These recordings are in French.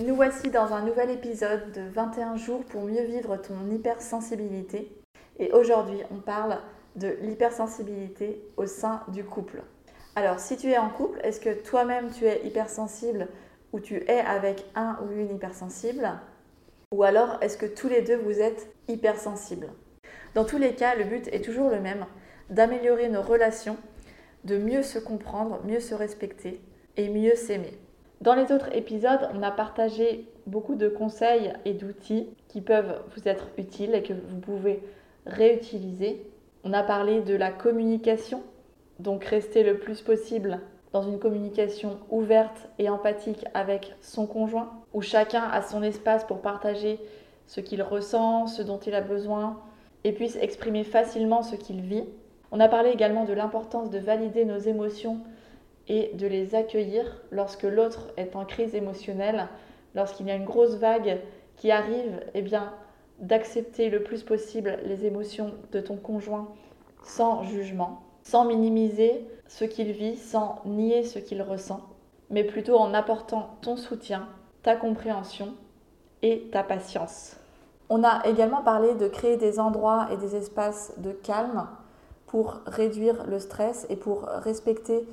Nous voici dans un nouvel épisode de 21 jours pour mieux vivre ton hypersensibilité. Et aujourd'hui, on parle de l'hypersensibilité au sein du couple. Alors, si tu es en couple, est-ce que toi-même tu es hypersensible ou tu es avec un ou une hypersensible? Ou alors, est-ce que tous les deux vous êtes hypersensibles? Dans tous les cas, le but est toujours le même, d'améliorer nos relations, de mieux se comprendre, mieux se respecter et mieux s'aimer. Dans les autres épisodes, on a partagé beaucoup de conseils et d'outils qui peuvent vous être utiles et que vous pouvez réutiliser. On a parlé de la communication, donc rester le plus possible dans une communication ouverte et empathique avec son conjoint, où chacun a son espace pour partager ce qu'il ressent, ce dont il a besoin, et puisse exprimer facilement ce qu'il vit. On a parlé également de l'importance de valider nos émotions et de les accueillir lorsque l'autre est en crise émotionnelle, lorsqu'il y a une grosse vague qui arrive, eh bien d'accepter le plus possible les émotions de ton conjoint sans jugement, sans minimiser ce qu'il vit, sans nier ce qu'il ressent, mais plutôt en apportant ton soutien, ta compréhension et ta patience. On a également parlé de créer des endroits et des espaces de calme pour réduire le stress et pour respecter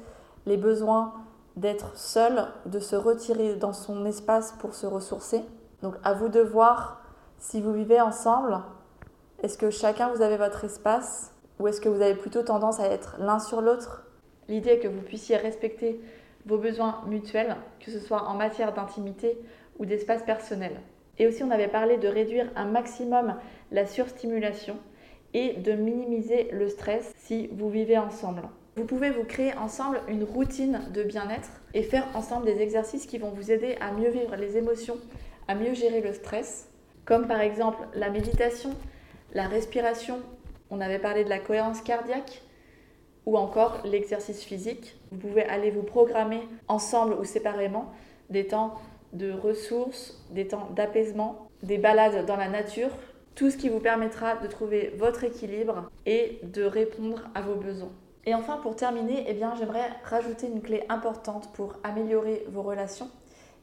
les besoins d'être seul, de se retirer dans son espace pour se ressourcer. Donc à vous de voir si vous vivez ensemble, est-ce que chacun vous avez votre espace ou est-ce que vous avez plutôt tendance à être l'un sur l'autre? L'idée est que vous puissiez respecter vos besoins mutuels, que ce soit en matière d'intimité ou d'espace personnel. Et aussi on avait parlé de réduire un maximum la surstimulation et de minimiser le stress si vous vivez ensemble. Vous pouvez vous créer ensemble une routine de bien-être et faire ensemble des exercices qui vont vous aider à mieux vivre les émotions, à mieux gérer le stress, comme par exemple la méditation, la respiration, on avait parlé de la cohérence cardiaque, ou encore l'exercice physique. Vous pouvez aller vous programmer ensemble ou séparément des temps de ressources, des temps d'apaisement, des balades dans la nature, tout ce qui vous permettra de trouver votre équilibre et de répondre à vos besoins. Et enfin, pour terminer, eh j'aimerais rajouter une clé importante pour améliorer vos relations.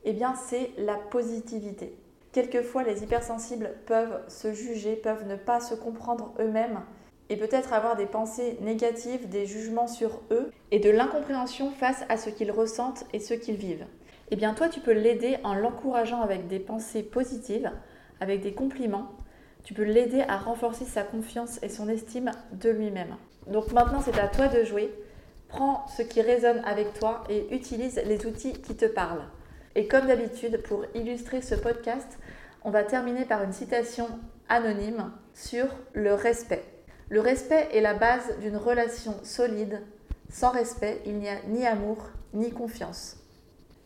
Eh bien, c'est la positivité. Quelquefois, les hypersensibles peuvent se juger, peuvent ne pas se comprendre eux-mêmes et peut-être avoir des pensées négatives, des jugements sur eux et de l'incompréhension face à ce qu'ils ressentent et ce qu'ils vivent. Eh bien, toi, tu peux l'aider en l'encourageant avec des pensées positives, avec des compliments. Tu peux l'aider à renforcer sa confiance et son estime de lui-même. Donc maintenant, c'est à toi de jouer. Prends ce qui résonne avec toi et utilise les outils qui te parlent. Et comme d'habitude, pour illustrer ce podcast, on va terminer par une citation anonyme sur le respect. Le respect est la base d'une relation solide. Sans respect, il n'y a ni amour ni confiance.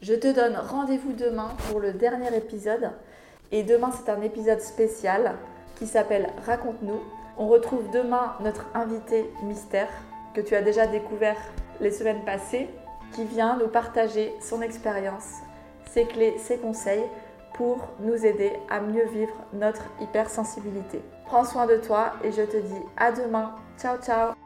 Je te donne rendez-vous demain pour le dernier épisode. Et demain, c'est un épisode spécial qui s'appelle Raconte-nous on retrouve demain notre invité mystère que tu as déjà découvert les semaines passées, qui vient nous partager son expérience, ses clés, ses conseils pour nous aider à mieux vivre notre hypersensibilité. Prends soin de toi et je te dis à demain. Ciao ciao